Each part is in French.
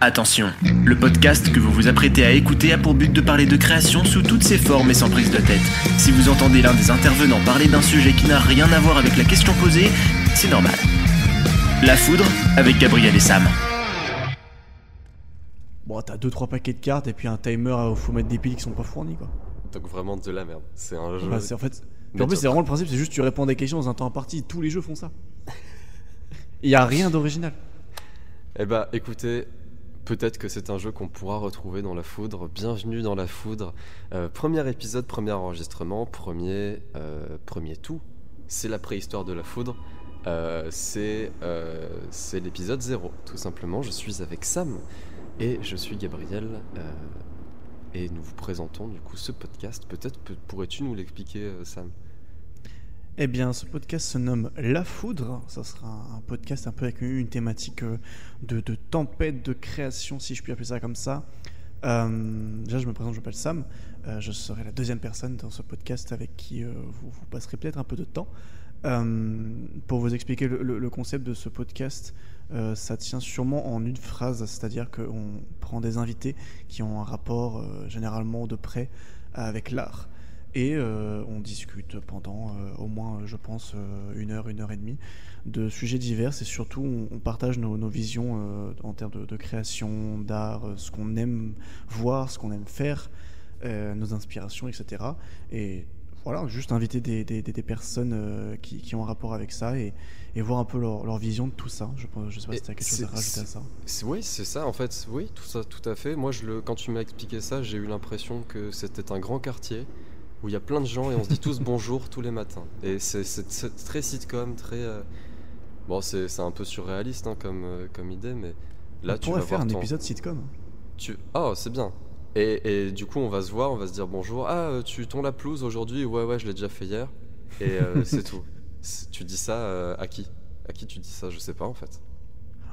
Attention, le podcast que vous vous apprêtez à écouter a pour but de parler de création sous toutes ses formes et sans prise de tête. Si vous entendez l'un des intervenants parler d'un sujet qui n'a rien à voir avec la question posée, c'est normal. La foudre avec Gabriel et Sam. Bon, t'as 2-3 paquets de cartes et puis un timer où faut mettre des piles qui sont pas fournis quoi. Donc vraiment de la merde. C'est un jeu. Bah, c'est en fait. Mais en plus, c'est vraiment le principe, c'est juste tu réponds à des questions dans un temps imparti. Tous les jeux font ça. Il y a rien d'original. Eh bah écoutez, peut-être que c'est un jeu qu'on pourra retrouver dans la foudre. Bienvenue dans la foudre. Euh, premier épisode, premier enregistrement, premier, euh, premier tout. C'est la préhistoire de la foudre. Euh, c'est l'épisode 0, tout simplement. Je suis avec Sam et je suis Gabriel. et nous vous présentons du coup ce podcast. Peut-être peut- pourrais-tu nous l'expliquer, Sam? Eh bien, ce podcast se nomme La Foudre. Ça sera un podcast un peu avec une thématique euh, de, de tempête de création, si je puis appeler ça comme ça. Euh, déjà, je me présente, je m'appelle Sam. Euh, je serai la deuxième personne dans ce podcast avec qui vous, passerez peut-être un peu de temps. Pour vous expliquer le, le- concept de ce podcast, ça tient sûrement en une phrase, c'est-à-dire qu'on prend des invités qui ont un rapport généralement de près avec l'art et euh, on discute pendant euh, au moins, euh, je pense, une heure, une heure et demie de sujets divers et surtout on, on partage nos, nos visions en termes de, de création, d'art, ce qu'on aime voir, ce qu'on aime faire, nos inspirations, etc. Et voilà, juste inviter des, des- des- des personnes euh, qui, qui ont un rapport avec ça et, et voir un peu leur, leur vision de tout ça. Je ne sais pas si tu as quelque chose à rajouter à ça. Oui, c'est ça, en fait, oui, tout ça, tout à fait. Moi, je le, quand tu m'as expliqué ça, j'ai eu l'impression que c'était un grand quartier où il y a plein de gens et on se dit tous bonjour tous les matins. Et c'est très sitcom, très. euh, Bon, c'est un peu surréaliste hein, comme, euh, comme idée, mais là, on tu vas faire voir un ton- épisode sitcom. Tu... Oh, c'est bien. Et, et du coup, on va se voir, on va se dire bonjour. Ah, euh, tu tons la pelouse aujourd'hui? Ouais, ouais, je l'ai déjà fait hier. Et euh, c'est tout. Tu dis ça à qui? À qui tu dis ça? Je sais pas en fait.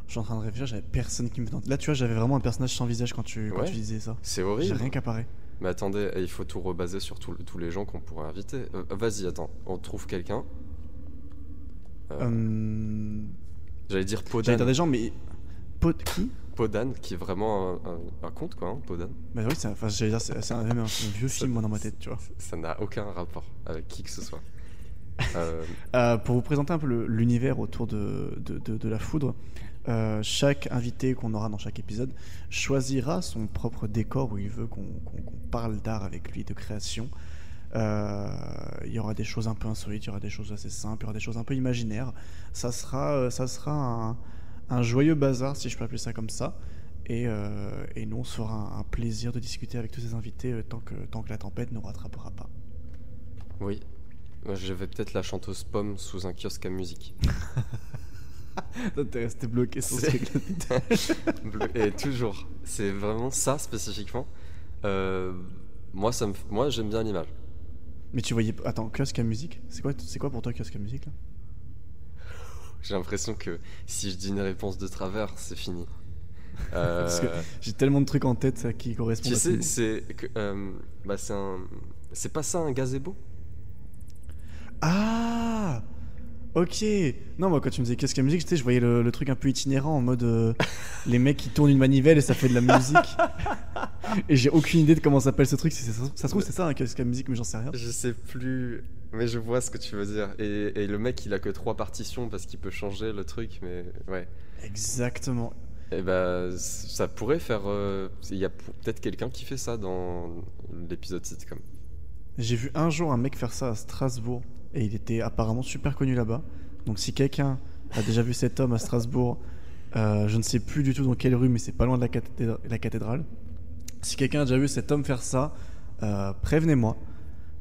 Je suis en train de réfléchir, j'avais personne qui me. Là, tu vois, j'avais vraiment un personnage sans visage quand tu, quand Ouais. tu disais ça. C'est J'ai horrible. rien qu'apparaît. Mais attendez, il faut tout rebaser sur tout- tous les gens qu'on pourrait inviter. Euh, Vas-y, attends, on trouve quelqu'un. Euh, Euh, J'allais dire J'allais Podan. dire des gens, mais. Pot qui? Podan, qui est vraiment un, un- un conte, quoi, hein, Podan. Bah oui, c'est enfin, j'allais un, un, vieux film, moi, dans ma tête, tu vois. Ça n'a aucun rapport avec qui que ce soit. Euh, pour vous présenter un peu l'univers autour de, de, de- de la foudre, euh, chaque invité qu'on aura dans chaque épisode choisira son propre décor où il veut qu'on parle d'art avec lui, de création. Euh, Il y aura des choses un peu insolites, il y aura des choses assez simples, il y aura des choses un peu imaginaires. Ça sera, euh, ça sera un, un joyeux bazar, si je peux appeler ça comme ça. Et, euh, et nous, on se fera un, un plaisir de discuter avec tous ces invités tant, que, tant que la tempête ne nous rattrapera pas. oui. Je vais peut-être la chanteuse pomme sous un kiosque à musique. T'es resté bloqué sur ce Et toujours. C'est vraiment ça spécifiquement. Euh, moi, ça me... moi j'aime bien l'image. Mais tu voyais. Attends, kiosque à musique? C'est quoi, c'est quoi pour toi kiosque à musique là? J'ai l'impression que si je dis une réponse de travers, c'est fini. Euh, Parce que j'ai tellement de trucs en tête ça, qui correspondent tu à sais, c'est euh, bah, c'est un, c'est pas ça un gazebo? Ah Ok Non, moi quand tu me disais kiosque à musique, tu sais, je voyais le, le truc un peu itinérant en mode euh, les mecs qui tournent une manivelle et ça fait de la musique. et j'ai aucune idée de comment s'appelle ce truc. Ça, ça se trouve, c'est ça un kiosque à musique, mais j'en sais rien. Je sais plus, mais je vois ce que tu veux dire. Et, et le mec, il a que trois partitions parce qu'il peut changer le truc, mais ouais. Exactement. Et bah, c- ça pourrait faire. euh, Il y a peut-être quelqu'un qui fait ça dans l'épisode sitcom. J'ai vu un jour un mec faire ça à Strasbourg et il était apparemment super connu là-bas. Donc si quelqu'un a déjà vu cet homme à Strasbourg, euh, je ne sais plus du tout dans quelle rue, mais c'est pas loin de la, cathédra- la cathédrale. Si quelqu'un a déjà vu cet homme faire ça, euh, prévenez-moi.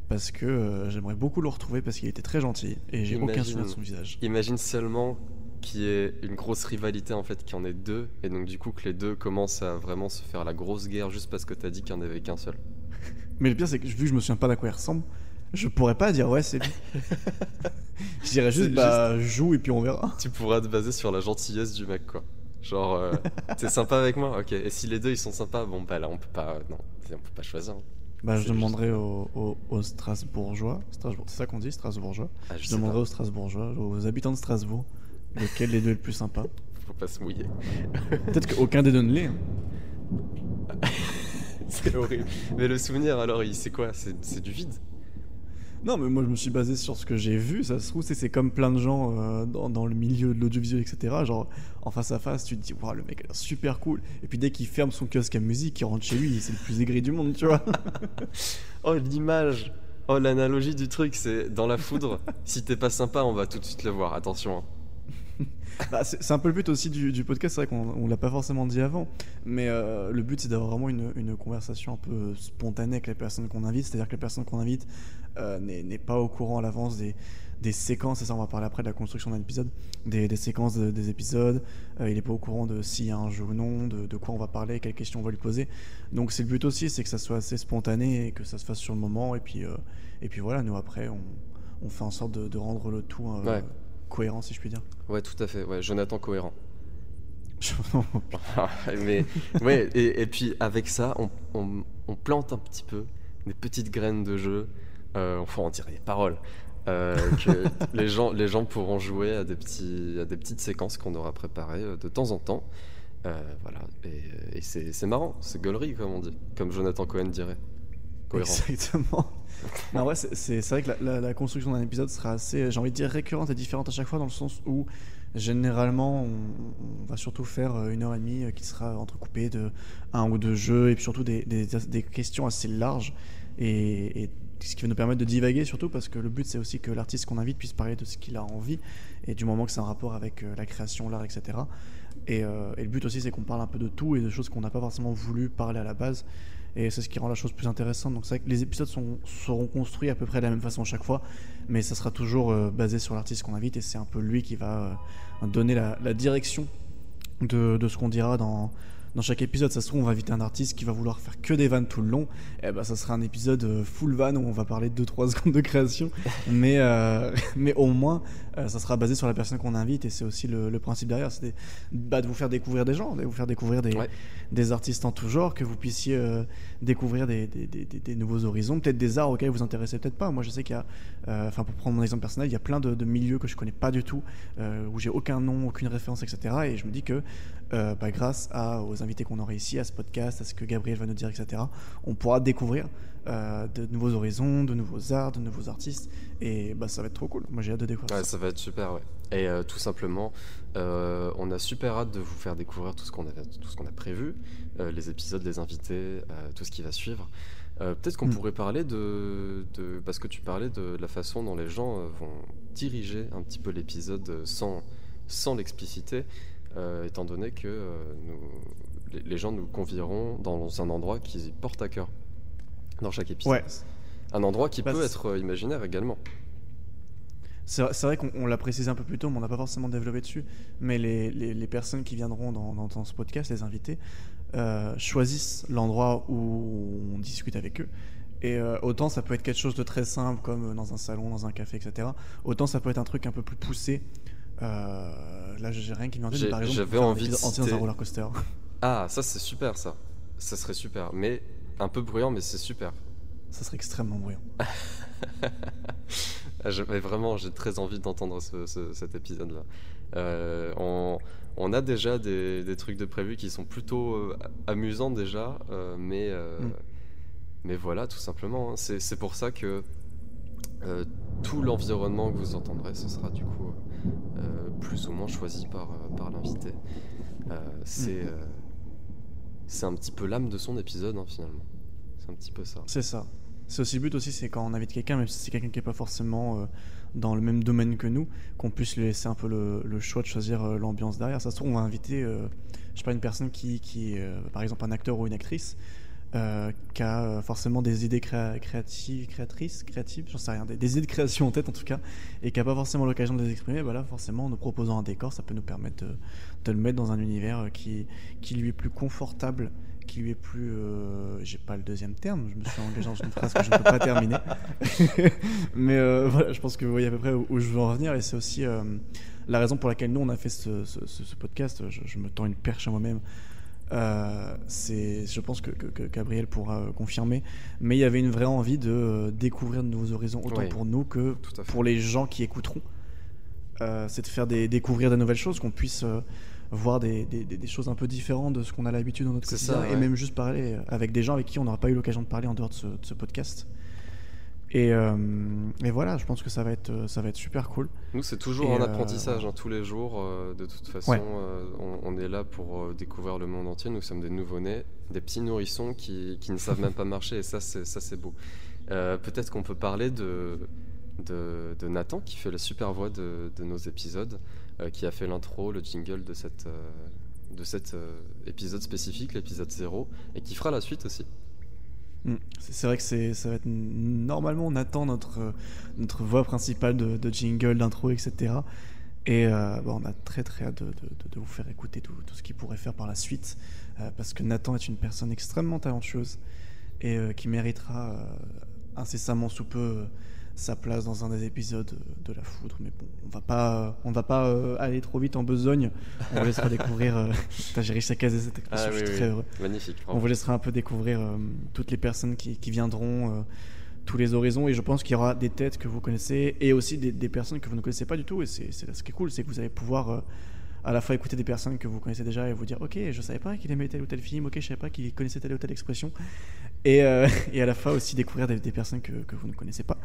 Parce que euh, j'aimerais beaucoup le retrouver parce qu'il était très gentil et j'ai aucun Imagine- souvenir de son visage. Imagine seulement qu'il y ait une grosse rivalité en fait, qu'il y en ait deux, et donc du coup que les deux commencent à vraiment se faire la grosse guerre juste parce que t'as dit qu'il n'y en avait qu'un seul. Mais le pire, c'est que vu que je me souviens pas d'à quoi il ressemble, je pourrais pas dire ouais, c'est lui. je dirais juste bah joue et puis on verra. Tu pourras te baser sur la gentillesse du mec quoi. Genre, euh, t'es sympa avec moi Ok. Et si les deux ils sont sympas, bon bah là on peut pas. Non, on peut pas choisir. hein. Bah, je demanderai aux, aux- aux Strasbourgeois, Strasbourg, c'est ça qu'on dit, Strasbourgeois? Ah, je demanderai pas. aux Strasbourgeois, aux habitants de Strasbourg, lequel des deux est le plus sympa. Faut pas se mouiller. Peut-être qu'aucun des deux ne l'est. hein. c'est horrible. Mais le souvenir, alors, c'est quoi? C'est du vide? Non, mais moi je me suis basé sur ce que j'ai vu. Ça se trouve, c'est comme plein de gens euh, dans, le milieu de l'audiovisuel, etc. Genre, en face à face, tu te dis, waouh, le mec a l'air super cool. Et puis dès qu'il ferme son kiosque à musique, il rentre chez lui, c'est le plus aigri du monde, tu vois. oh, l'image Oh, l'analogie du truc, c'est dans la foudre, si t'es pas sympa, on va tout de suite le voir, attention. Hein. Bah, c'est un peu le but aussi du, podcast, c'est vrai qu'on l'a pas forcément dit avant, mais euh, le but c'est d'avoir vraiment une, conversation un peu spontanée avec les personnes qu'on invite, c'est-à-dire que les personnes qu'on invite euh, n'est pas au courant à l'avance des, séquences, et ça on va parler après de la construction d'un épisode, des, séquences des épisodes, euh, il n'est pas au courant de s'il y a un jeu ou non, de, de, quoi on va parler, quelles questions on va lui poser. Donc c'est le but aussi, c'est que ça soit assez spontané et que ça se fasse sur le moment, et puis, et puis voilà, nous après on fait en sorte de, rendre le tout cohérent, si je puis dire. Ouais, tout à fait. Ouais, Jonathan cohérent. mais ouais, et, puis avec ça, on, plante un petit peu des petites graines de jeu. Euh, enfin, on dirait des paroles. Euh, que les gens, les gens pourront jouer à des petits, à des petites séquences qu'on aura préparées euh, de temps en temps. voilà, et, c'est marrant, c'est gaulerie comme on dit, comme Jonathan Cohen dirait. Cohérent. Exactement. C'est vrai que la, construction d'un épisode sera assez, j'ai envie de dire, récurrente et différente à chaque fois, dans le sens où généralement on, va surtout faire euh, une heure et demie euh, qui sera entrecoupée de un ou deux jeux et puis surtout des, des, questions assez larges et, ce qui va nous permettre de divaguer surtout parce que le but c'est aussi que l'artiste qu'on invite puisse parler de ce qu'il a envie et du moment que c'est un rapport avec euh, la création, l'art, etc. Et, et, le but aussi c'est qu'on parle un peu de tout et de choses qu'on n'a pas forcément voulu parler à la base et c'est ce qui rend la chose plus intéressante. Donc c'est vrai que les épisodes seront construits à peu près de la même façon chaque fois, mais ça sera toujours euh, basé sur l'artiste qu'on invite et c'est un peu lui qui va euh, donner la, direction de ce qu'on dira dans, dans chaque épisode, ça se trouve, on va inviter un artiste qui va vouloir faire que des vannes tout le long. Et eh ben, ça sera un épisode euh, full van où on va parler de 2-3 secondes de création. mais, euh, mais au moins, euh, ça sera basé sur la personne qu'on invite. Et c'est aussi le, principe derrière c'est bah, de vous faire découvrir des gens, de vous faire découvrir des, des artistes en tout genre, que vous puissiez découvrir des, des, des, nouveaux horizons, peut-être des arts auxquels vous vous intéressez peut-être pas. Moi, je sais qu'il y a, enfin, pour prendre mon exemple personnel, il y a plein de, de milieux que je connais pas du tout, où j'ai aucun nom, aucune référence, etc. Et je me dis que euh, bah, grâce à, aux invités qu'on aura ici, à ce podcast, à ce que Gabriel va nous dire, etc., on pourra découvrir euh, de nouveaux horizons, de nouveaux arts, de nouveaux artistes. Et bah, ça va être trop cool. Moi, j'ai hâte de découvrir ça. Ça va être super, ouais. Et euh, tout simplement, on a super hâte de vous faire découvrir tout ce qu'on a, tout ce qu'on a prévu, les épisodes, les invités, tout ce qui va suivre. Peut-être qu'on mm. pourrait parler de, de, Parce que tu parlais de la façon dont les gens vont diriger un petit peu l'épisode sans, sans l'expliciter. Euh, étant donné que euh, nous, les, gens nous convieront dans un endroit qui porte à cœur dans chaque épisode. Un endroit qui bah, peut être euh, imaginaire également. C'est vrai qu'on l'a précisé un peu plus tôt, mais on n'a pas forcément développé dessus. Mais les, les, personnes qui viendront dans, dans, ce podcast, les invités, choisissent l'endroit où on discute avec eux. Et autant ça peut être quelque chose de très simple, comme dans un salon, dans un café, etc. Autant ça peut être un truc un peu plus poussé, là, j'ai rien qui me vient par exemple. J'avais envie de citer... dans un roller coaster. Ah, ça c'est super, ça. Ça serait super. Mais un peu bruyant, mais c'est super. Ça serait extrêmement bruyant. Ah, vraiment, j'ai très envie d'entendre cet épisode-là. Euh, on, on, a déjà des, des, trucs de prévu qui sont plutôt euh, amusants déjà, mais, mm. mais voilà, tout simplement. Hein. C'est pour ça que tout l'environnement que vous entendrez, ce sera du coup euh, plus ou moins choisi par, euh, par l'invité. Euh, c'est mhm. c'est un petit peu l'âme de son épisode hein, finalement. C'est un petit peu ça. C'est ça. C'est aussi le but aussi, c'est quand on invite quelqu'un, même si c'est quelqu'un qui n'est pas forcément dans le même domaine que nous, qu'on puisse lui laisser un peu le, le choix de choisir l'ambiance derrière. Ça se trouve, on va inviter, je sais pas, une personne qui, qui est par exemple un acteur ou une actrice, euh, qui a euh, forcément des idées créatives, créatrices, créatives, j'en sais rien, des, idées de création en tête en tout cas, et qui n'a pas forcément l'occasion de les exprimer, bah là forcément en nous proposant un décor, ça peut nous permettre de, le mettre dans un univers euh, qui, qui lui est plus confortable, qui lui est plus... J'ai pas le deuxième terme, je me suis engagé dans une phrase que je ne peux pas terminer. Mais voilà, je pense que vous voyez à peu près où, je veux en revenir, et c'est aussi la raison pour laquelle nous on a fait ce, podcast, je, je, me tends une perche à moi-même. Euh, c'est, je pense que, Gabriel pourra confirmer. Mais il y avait une vraie envie de euh, découvrir de nouveaux horizons, autant pour nous que pour les gens qui écouteront. Euh, c'est de faire des, découvrir de nouvelles choses, qu'on puisse voir des, des- des- des choses un peu différentes de ce qu'on a l'habitude dans notre quotidien ça, et même juste parler avec des gens avec qui on n'aura pas eu l'occasion de parler en dehors de ce, de ce podcast. Et, euh, et voilà, je pense que ça va être, euh, ça va être super cool. Nous, c'est toujours Et, un euh, apprentissage hein, tous les jours. euh, de toute façon, Ouais. on, on est là pour découvrir le monde entier. Nous sommes des nouveau-nés, des petits nourrissons qui, qui ne savent même pas marcher. Et ça, c'est ça, c'est beau. Peut-être qu'on peut parler de, de, de Nathan qui fait la super voix de, de nos épisodes, qui a fait l'intro, le jingle de cet euh, de cet épisode spécifique, l'épisode 0, et qui fera la suite aussi. Mm. C'est vrai que ça va être normalement on attend notre, voix principale de, jingle, d'intro, etc. Et euh, bah, on a très très hâte de, vous faire écouter tout, ce qu'il pourrait faire par la suite, euh, parce que Nathan est une personne extrêmement talentueuse et euh, qui méritera incessamment sous peu sa place dans un des épisodes de La Foudre. Mais bon, on va pas, on va pas euh, aller trop vite en besogne. On vous laissera découvrir. euh, J'ai réussi à caser cette expression, Ah je suis oui. très heureux. Magnifique. On vous laissera un peu découvrir euh, toutes les personnes qui, qui viendront, euh, tous les horizons. Et je pense qu'il y aura des têtes que vous connaissez et aussi des, des personnes que vous ne connaissez pas du tout. Et c'est c'est ce qui est cool, c'est que vous allez pouvoir à la fois écouter des personnes que vous connaissez déjà et vous dire Ok, je savais pas qu'il aimait tel ou tel film, ok, je savais pas qu'il connaissait telle ou telle expression. Et, euh, et à la fois aussi découvrir des, des personnes que, que vous ne connaissez pas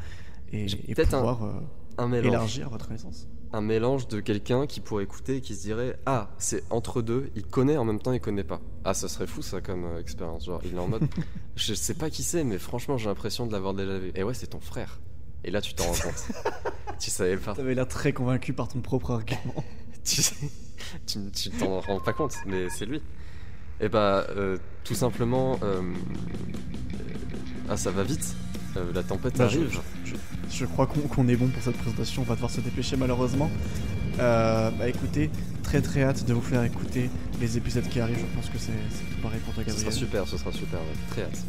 et, et peut-être un- pouvoir euh, Un mélange. élargir votre connaissance. un mélange de quelqu'un qui pourrait écouter et qui se dirait Ah, c'est entre deux, il connaît en même temps il connaît pas. Ah, ça serait fou ça comme euh, expérience. Genre, il est en mode Je sais pas qui c'est, mais franchement, j'ai l'impression de l'avoir déjà vu. Et ouais, c'est ton frère. Et là, tu t'en rends compte. tu savais pas. Tu avais l'air très convaincu par ton propre argument. Tu sais- tu tu t'en rends pas compte, mais c'est lui. Et bah, euh, tout simplement. euh, Ah, ça va vite. Euh, la tempête Bah, arrive. Je, je crois qu'on est bon pour cette présentation. On va devoir se dépêcher malheureusement. Euh, bah écoutez, très très hâte de vous faire écouter les épisodes qui arrivent. Je pense que c'est tout pareil pour toi, Ce sera Gabriel. super, ce sera super. ouais. Très hâte.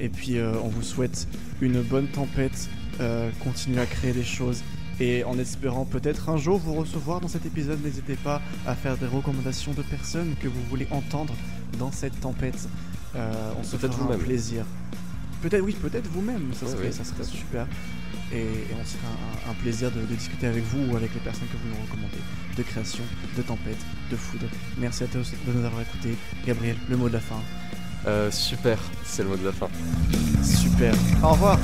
Et puis euh, on vous souhaite une bonne tempête. Euh, continuez à créer des choses. Et en espérant peut-être un jour vous recevoir dans cet épisode, n'hésitez pas à faire des recommandations de personnes que vous voulez entendre dans cette tempête. Euh, on se fera un plaisir. Peut-être oui, peut-être vous-même. Ça Ouais, serait, ça super. Et, et on serait un, un plaisir de, de discuter avec vous ou avec les personnes que vous nous recommandez de création, de tempête, de foudre. Merci à tous de nous avoir écoutés. Gabriel, le mot de la fin. Euh, super, c'est le mot de la fin. Super. Au revoir.